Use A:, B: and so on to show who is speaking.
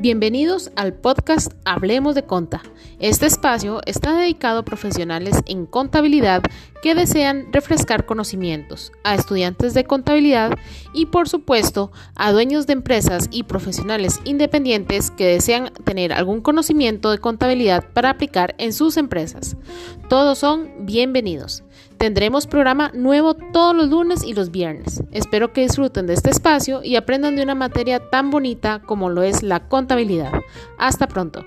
A: Bienvenidos al podcast Hablemos de Conta. Este espacio está dedicado a profesionales en contabilidad que desean refrescar conocimientos, a estudiantes de contabilidad y por supuesto a dueños de empresas y profesionales independientes que desean tener algún conocimiento de contabilidad para aplicar en sus empresas. Todos son bienvenidos. Tendremos programa nuevo todos los lunes y los viernes. Espero que disfruten de este espacio y aprendan de una materia tan bonita como lo es la contabilidad. Hasta pronto.